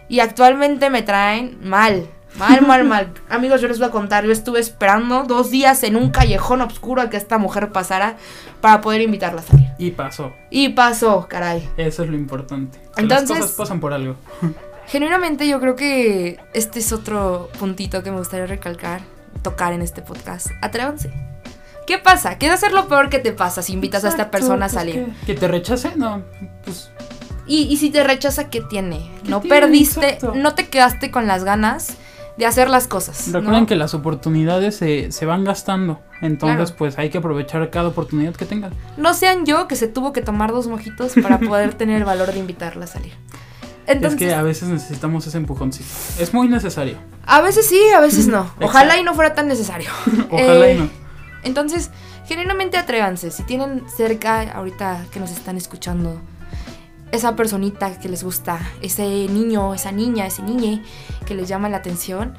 Y actualmente me traen mal. Mal, mal, mal. Amigos, yo les voy a contar. Yo estuve esperando dos días en un callejón oscuro a que esta mujer pasara para poder invitarla a salir. Y pasó. Y pasó, caray. Eso es lo importante. Entonces- las cosas pasan por algo. Genuinamente yo creo que este es otro puntito que me gustaría recalcar, tocar en este podcast. Atrévanse. ¿Qué pasa? ¿Qué va a ser lo peor que te pasa si invitas a esta Exacto, persona a pues, salir? Que, que te rechace, no. Pues Y, y si te rechaza, ¿qué tiene? ¿Qué no tiene? perdiste, Exacto. no te quedaste con las ganas de hacer las cosas. ¿no? recuerden que las oportunidades se, se van gastando. Entonces, Claro. pues hay que aprovechar cada oportunidad que tengan. No sean yo que se tuvo que tomar dos mojitos para poder tener el valor de invitarla a salir. Entonces, es que a veces necesitamos ese empujoncito. Es muy necesario. a veces sí, a veces no. Ojalá y no fuera tan necesario. Ojalá Eh, y no. Entonces, genuinamente atrévanse. Si tienen cerca, ahorita que nos están escuchando, esa personita que les gusta, ese niño, esa niña, ese niñe que les llama la atención,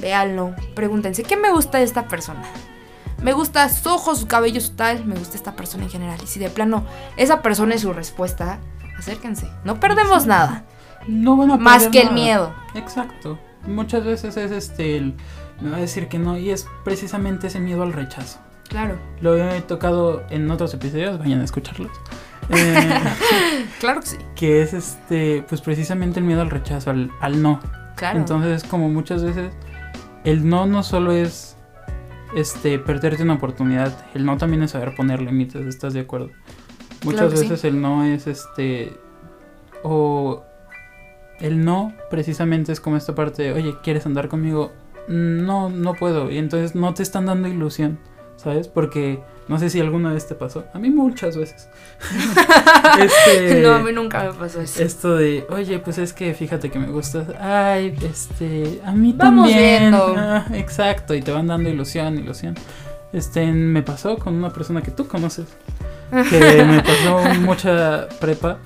véanlo, pregúntense, ¿qué me gusta de esta persona? Me gusta sus ojos, su cabello, su tal, me gusta esta persona en general. Y si de plano esa persona es su respuesta, acérquense. No perdemos nada, No van a más perder que el miedo. Exacto. Muchas veces es este el me va a decir que no y es precisamente ese miedo al rechazo. Claro, Lo he tocado en otros episodios, vayan a escucharlos. Eh, claro que sí, que es este pues precisamente el miedo al rechazo, al, al no. claro. Entonces, como muchas veces el no no solo es este perderte una oportunidad, el no también es saber poner límites, ¿estás de acuerdo? Muchas Claro que sí. veces el no es este o el no precisamente es como esta parte de, "Oye, ¿quieres andar conmigo?" No, no puedo. Y entonces no te están dando ilusión, ¿sabes? Porque no sé si alguna vez te pasó. A mí muchas veces. Este, no, a mí nunca me pasó eso. esto de, oye, pues es que fíjate que me gustas. Ay, este, a mí Vamos también. viendo. Ah, exacto, y te van dando ilusión, ilusión. Este, me pasó con una persona que tú conoces, que me pasó mucha prepa.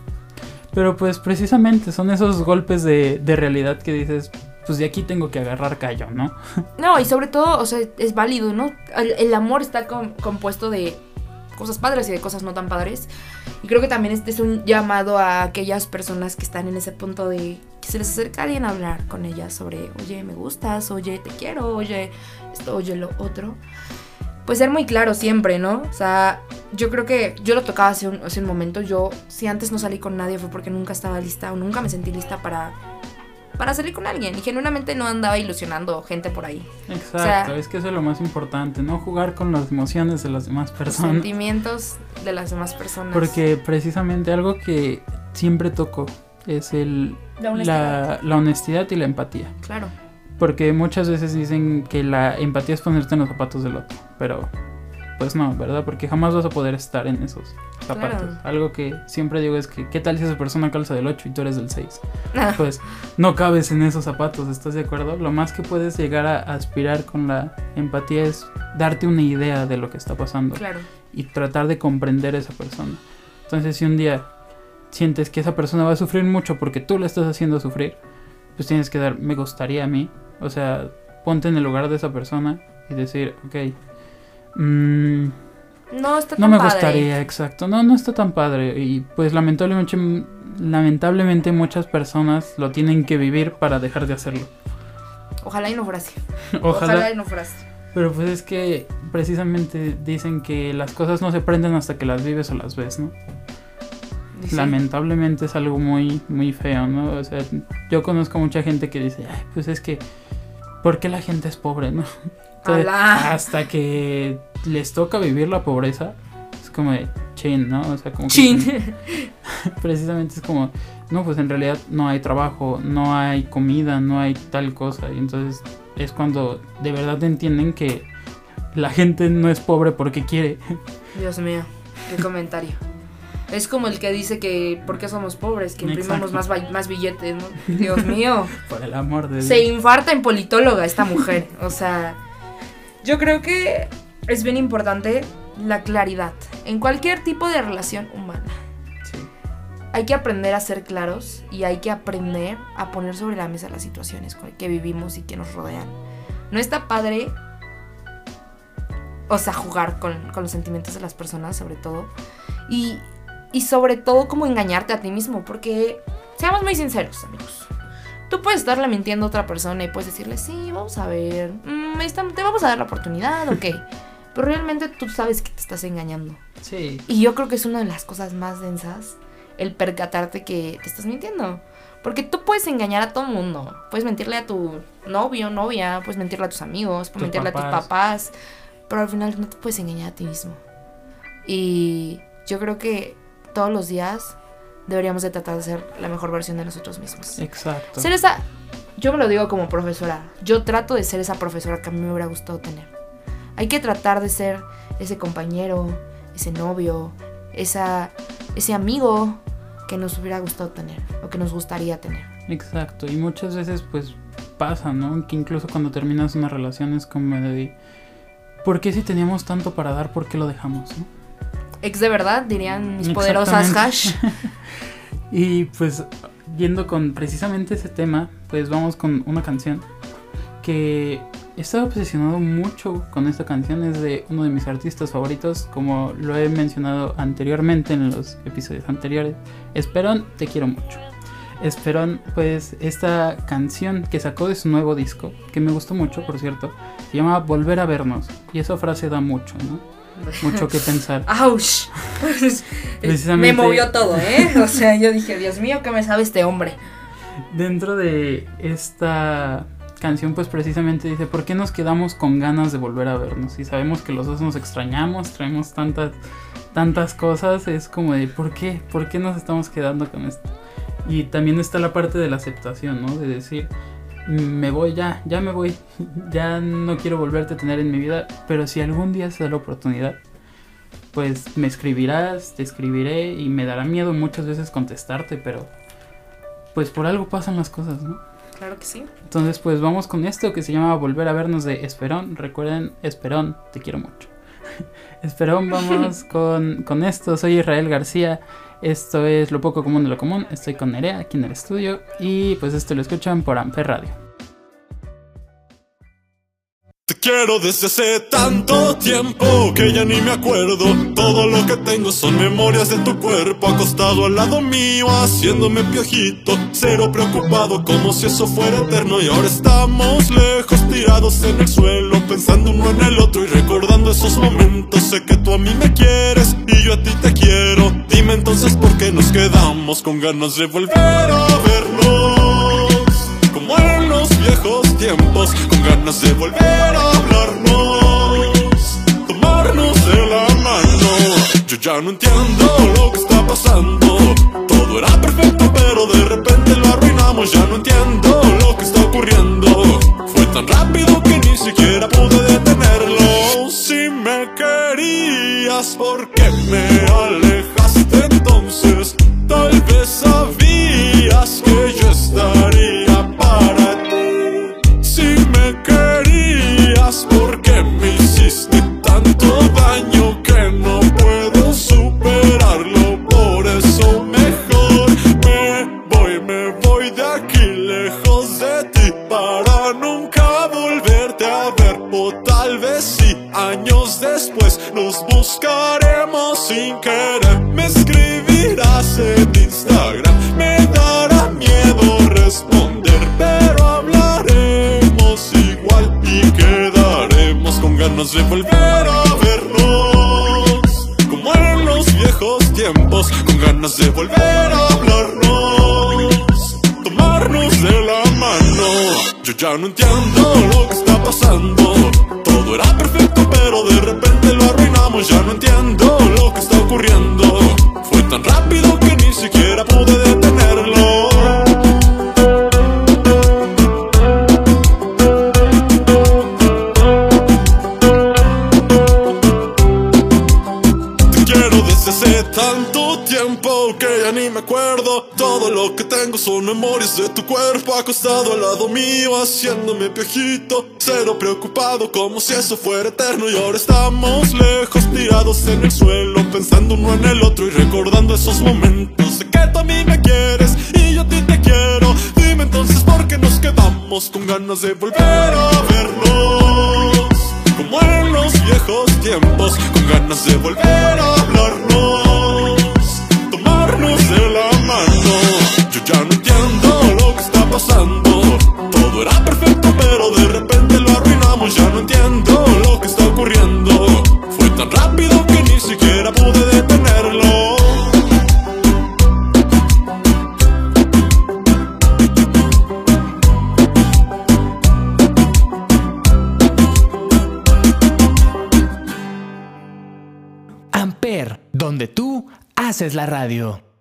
Pero pues precisamente son esos golpes de, de realidad que dices, pues de aquí tengo que agarrar callo, ¿no? No, y sobre todo, o sea, es válido, ¿no? El, el amor está com- compuesto de cosas padres y de cosas no tan padres. Y creo que también este es un llamado a aquellas personas que están en ese punto de que se les acerca alguien a hablar con ellas sobre, oye, me gustas, oye, te quiero, oye, esto, oye, lo otro. Pues ser muy claro siempre, ¿no? O sea, yo creo que yo lo tocaba hace un, hace un momento. Yo, si antes no salí con nadie fue porque nunca estaba lista o nunca me sentí lista para, para salir con alguien. Y genuinamente no andaba ilusionando gente por ahí. Exacto, es que eso es lo más importante, no jugar con las emociones de las demás los personas. sentimientos de las demás personas. Porque precisamente algo que siempre toco es el, La honestidad. la, la honestidad y la empatía. Claro. Porque muchas veces dicen que la empatía es ponerte en los zapatos del otro, pero pues no, ¿verdad? Porque jamás vas a poder estar en esos zapatos. Claro. Algo que siempre digo es que, ¿qué tal si esa persona calza del 8 y tú eres del 6? Pues no cabes en esos zapatos, ¿estás de acuerdo? Lo más que puedes llegar a aspirar con la empatía es darte una idea de lo que está pasando claro. y tratar de comprender a esa persona. Entonces, si un día sientes que esa persona va a sufrir mucho porque tú la estás haciendo sufrir, pues tienes que dar, me gustaría a mí, o sea, ponte en el lugar de esa persona y decir, ok, mm, No está tan no me padre. gustaría, exacto, no, no está tan padre y pues lamentablemente, lamentablemente muchas personas lo tienen que vivir para dejar de hacerlo. Ojalá y no fuera así. Ojalá, Ojalá y no fuera así. pero pues es que precisamente dicen que las cosas no se aprenden hasta que las vives o las ves, ¿no? Sí. lamentablemente es algo muy, muy feo, ¿no? O sea, yo conozco mucha gente que dice, Ay, pues es que, ¿por qué la gente es pobre, no? Entonces, hasta que les toca vivir la pobreza, es como de chin, ¿no? O sea, como que- Chin. precisamente es como, no, pues en realidad no hay trabajo, no hay comida, no hay tal cosa, y entonces es cuando de verdad entienden que la gente no es pobre porque quiere. Dios mío, qué comentario. Es como el que dice que ¿por qué somos pobres? Que imprimamos más, más billetes, ¿no? Dios mío. Por el amor de Dios. Se infarta en politóloga esta mujer. O sea, yo creo que es bien importante la claridad en cualquier tipo de relación humana. Sí. Hay que aprender a ser claros y hay que aprender a poner sobre la mesa las situaciones con que vivimos y que nos rodean. No está padre, o sea, jugar con, con los sentimientos de las personas, sobre todo. Y, y sobre todo, como engañarte a ti mismo, porque seamos muy sinceros, amigos. Tú puedes estarle mintiendo a otra persona y puedes decirle, sí, vamos a ver, mm, está- te vamos a dar la oportunidad, ok. Pero realmente tú sabes que te estás engañando. Sí. Y yo creo que es una de las cosas más densas el percatarte que te estás mintiendo. Porque tú puedes engañar a todo el mundo. Puedes mentirle a tu novio, novia, puedes mentirle a tus amigos, puedes Tus mentirle a tus papás. Pero al final no te puedes engañar a ti mismo. Y yo creo que todos los días deberíamos de tratar de ser la mejor versión de nosotros mismos. Exacto. Ser esa, yo me lo digo como profesora, yo trato de ser esa profesora que a mí me hubiera gustado tener. Hay que tratar de ser ese compañero, ese novio, esa, ese amigo que nos hubiera gustado tener o que nos gustaría tener. Exacto. Y muchas veces pues pasa, ¿no? Que incluso cuando terminas una relación es como de... ¿Por qué si teníamos tanto para dar, por qué lo dejamos? ¿no? Ex de verdad, dirían mis poderosas hash. Y pues yendo con precisamente ese tema, pues vamos con una canción que he estado obsesionado mucho con esta canción, es de uno de mis artistas favoritos, como lo he mencionado anteriormente en los episodios anteriores. Esperón, te quiero mucho. Esperón, pues esta canción que sacó de su nuevo disco, que me gustó mucho, por cierto, se llama Volver a vernos. Y esa frase da mucho, ¿no? Mucho que pensar. ¡Auch! Precisamente- Me movió todo, ¿eh? O sea, yo dije, Dios mío, ¿qué me sabe este hombre? Dentro de esta canción, pues precisamente dice, ¿por qué nos quedamos con ganas de volver a vernos? Y sabemos que los dos nos extrañamos, traemos tantas, tantas cosas, es como de, ¿por qué? ¿Por qué nos estamos quedando con esto? Y también está la parte de la aceptación, ¿no? De decir, me voy ya, ya me voy, ya no quiero volverte a tener en mi vida, pero si algún día se da la oportunidad, pues me escribirás, te escribiré y me dará miedo muchas veces contestarte, pero pues por algo pasan las cosas, ¿no? Claro que sí. Entonces pues vamos con esto que se llama Volver a vernos de Esperón. Recuerden, Esperón, te quiero mucho. Esperón, vamos con, con esto. Soy Israel García. Esto es Lo Poco Común de lo Común. Estoy con Nerea aquí en el estudio. Y pues esto lo escuchan por Amper Radio. Te quiero desde hace tanto tiempo que ya ni me acuerdo. Todo lo que tengo son memorias de tu cuerpo acostado al lado mío, haciéndome piojito. Cero preocupado como si eso fuera eterno. Y ahora estamos lejos, tirados en el suelo, pensando uno en el otro y recordando esos momentos. Sé que tú a mí me quieres y yo a ti te quiero. Dime entonces por qué nos quedamos con ganas de volver a vernos viejos tiempos, con ganas de volver a hablarnos, tomarnos de la mano. Yo ya no entiendo lo que está pasando, todo era perfecto, pero de repente lo arruinamos. Ya no entiendo lo que está ocurriendo, fue tan rápido que ni siquiera pude detenerlo. Si me querías, ¿por qué me alejaste sin querer. Me escribirás en Instagram, me dará miedo responder, pero hablaremos igual y quedaremos con ganas de volver a vernos. Como en los viejos tiempos, con ganas de volver a hablarnos, tomarnos de la mano. Yo ya no entiendo lo que está pasando. Todo era perfecto, pero de repente lo arruinamos. Ya no entiendo Fue tan rápido que ni siquiera pude detenerlo. Te quiero desde hace tanto tiempo que ya ni me acuerdo. Todo lo que tengo son memorias de tu cuerpo acostado al lado mío, haciéndome piojito. Cero preocupado como si eso fuera eterno. Y ahora estamos lejos, tirados en el suelo, pensando uno en el otro y recordando esos momentos. Sé que tú a mí me quieres y yo a ti te quiero. Dime entonces por qué nos quedamos con ganas de volver a vernos. Como en los viejos tiempos, con ganas de volver a hablarnos, manos la mano. Yo ya no entiendo lo que está pasando. Todo era perfecto pero de repente lo arruinamos. Ya no entiendo lo que está ocurriendo. Fue tan rápido que ni siquiera pude detenerlo. Amper, donde tú haces la radio.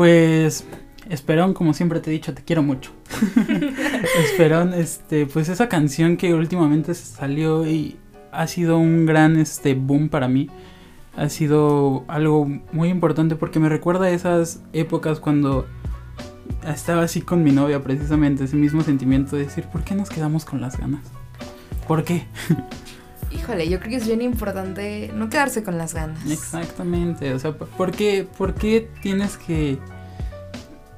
Pues, Esperón, como siempre te he dicho, te quiero mucho. Esperón, este, pues esa canción que últimamente salió y ha sido un gran este boom para mí. Ha sido algo muy importante porque me recuerda a esas épocas cuando estaba así con mi novia, precisamente, ese mismo sentimiento de decir, ¿por qué nos quedamos con las ganas? ¿Por qué? Híjole, yo creo que es bien importante no quedarse con las ganas. Exactamente, o sea, ¿por qué, por qué tienes que,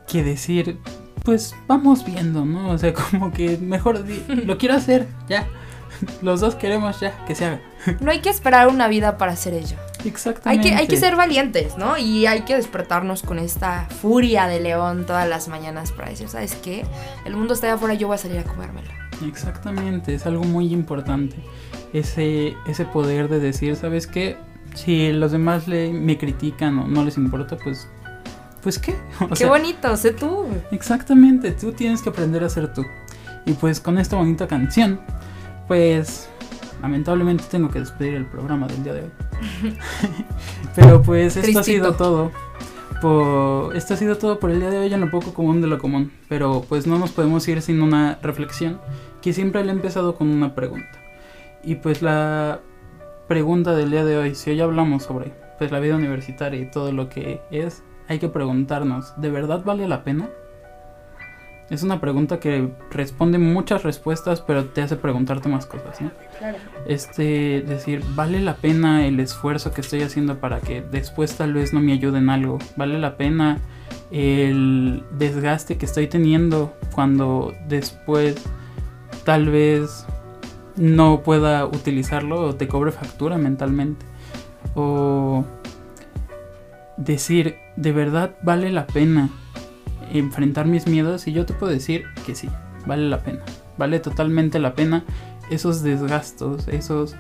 que decir, pues vamos viendo, ¿no? O sea, como que mejor lo quiero hacer, ya. Los dos queremos ya que se haga. No hay que esperar una vida para hacer ello. Hay Exactamente. que, hay que ser valientes, ¿no? Y hay que despertarnos con esta furia de león todas las mañanas para decir, ¿sabes qué? El mundo está allá afuera, yo voy a salir a comérmelo. Exactamente, es algo muy importante. Ese, ese poder de decir, ¿sabes qué? Si los demás le, me critican o no les importa, pues, pues qué. O qué sea, bonito, sé tú. Exactamente, tú tienes que aprender a ser tú. Y pues con esta bonita canción, pues lamentablemente tengo que despedir el programa del día de hoy. Pero pues esto ha sido todo. Por, esto ha sido todo por el día de hoy en lo poco común de lo común. Pero pues no nos podemos ir sin una reflexión que siempre le he empezado con una pregunta. Y pues la pregunta del día de hoy, si hoy hablamos sobre pues la vida universitaria y todo lo que es, hay que preguntarnos, ¿de verdad vale la pena? Es una pregunta que responde muchas respuestas, pero te hace preguntarte más cosas, ¿no? Claro. Este, decir, ¿vale la pena el esfuerzo que estoy haciendo para que después tal vez no me ayude en algo? ¿Vale la pena el desgaste que estoy teniendo cuando después tal vez no pueda utilizarlo o te cobre factura mentalmente? O decir, ¿de verdad vale la pena enfrentar mis miedos? Y yo te puedo decir que sí, vale la pena. Vale totalmente la pena esos desgastos, esos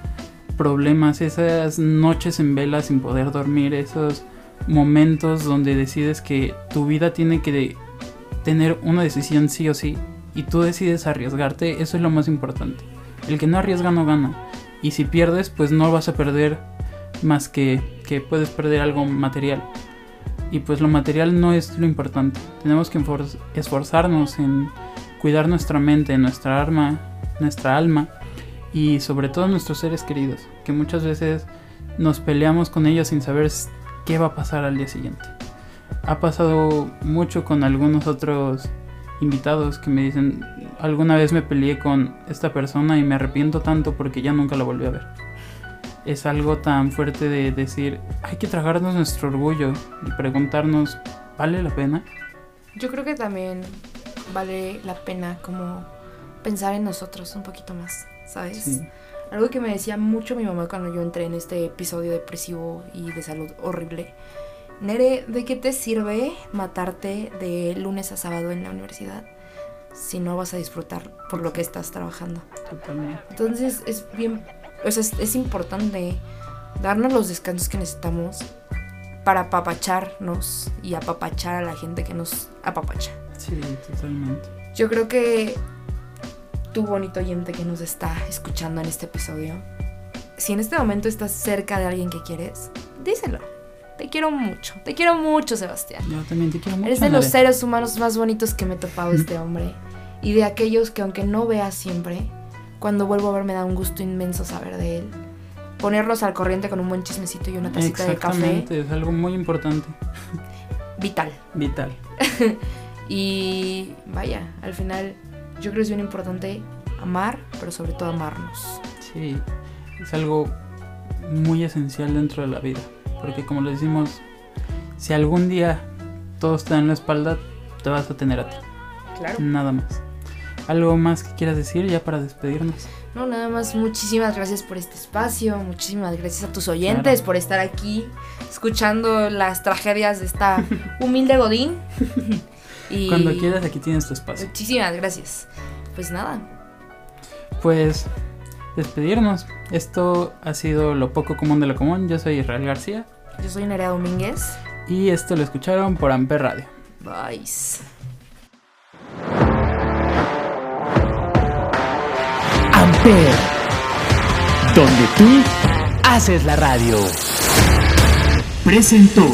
problemas, esas noches en vela sin poder dormir, esos momentos donde decides que tu vida tiene que tener una decisión sí o sí y tú decides arriesgarte, eso es lo más importante. El que no arriesga no gana. Y si pierdes, pues no vas a perder más que que puedes perder algo material. Y pues lo material no es lo importante. Tenemos que esforzarnos en cuidar nuestra mente, nuestra arma, nuestra alma y sobre todo nuestros seres queridos, que muchas veces nos peleamos con ellos sin saber qué va a pasar al día siguiente. Ha pasado mucho con algunos otros invitados que me dicen, alguna vez me peleé con esta persona y me arrepiento tanto porque ya nunca la volví a ver. Es algo tan fuerte de decir, hay que tragarnos nuestro orgullo y preguntarnos, ¿vale la pena? Yo creo que también vale la pena como pensar en nosotros un poquito más, ¿sabes? Sí. Algo que me decía mucho mi mamá cuando yo entré en este episodio depresivo y de salud horrible. Nere, ¿de qué te sirve matarte de lunes a sábado en la universidad si no vas a disfrutar por lo que estás trabajando? Totalmente. Entonces es bien, o sea, es, es importante darnos los descansos que necesitamos para apapacharnos y apapachar a la gente que nos apapacha. Sí, totalmente. Yo creo que tu bonito oyente que nos está escuchando en este episodio, si en este momento estás cerca de alguien que quieres, díselo. Te quiero mucho, te quiero mucho, Sebastián. Yo también te quiero mucho. Eres de los seres humanos más bonitos que me he topado este hombre. Y de aquellos que aunque no veas siempre, cuando vuelvo a ver me da un gusto inmenso saber de él. Ponerlos al corriente con un buen chismecito y una tacita de café. Exactamente, es algo muy importante, Vital. vital. Y vaya, al final yo creo que es bien importante amar, pero sobre todo amarnos. Sí, es algo muy esencial dentro de la vida. Porque como le decimos, si algún día todos te dan la espalda, te vas a tener a ti. Claro. Nada más. ¿Algo más que quieras decir ya para despedirnos? No, nada más, muchísimas gracias por este espacio, muchísimas gracias a tus oyentes Claro. por estar aquí escuchando las tragedias de esta humilde Godín. y Cuando quieras, aquí tienes tu espacio. Muchísimas gracias. Pues nada, Pues despedirnos. Esto ha sido lo poco común de lo común. Yo soy Israel García yo soy Nerea Domínguez. y esto lo escucharon por Amper Radio. Bye. donde tú haces la radio. Presentó.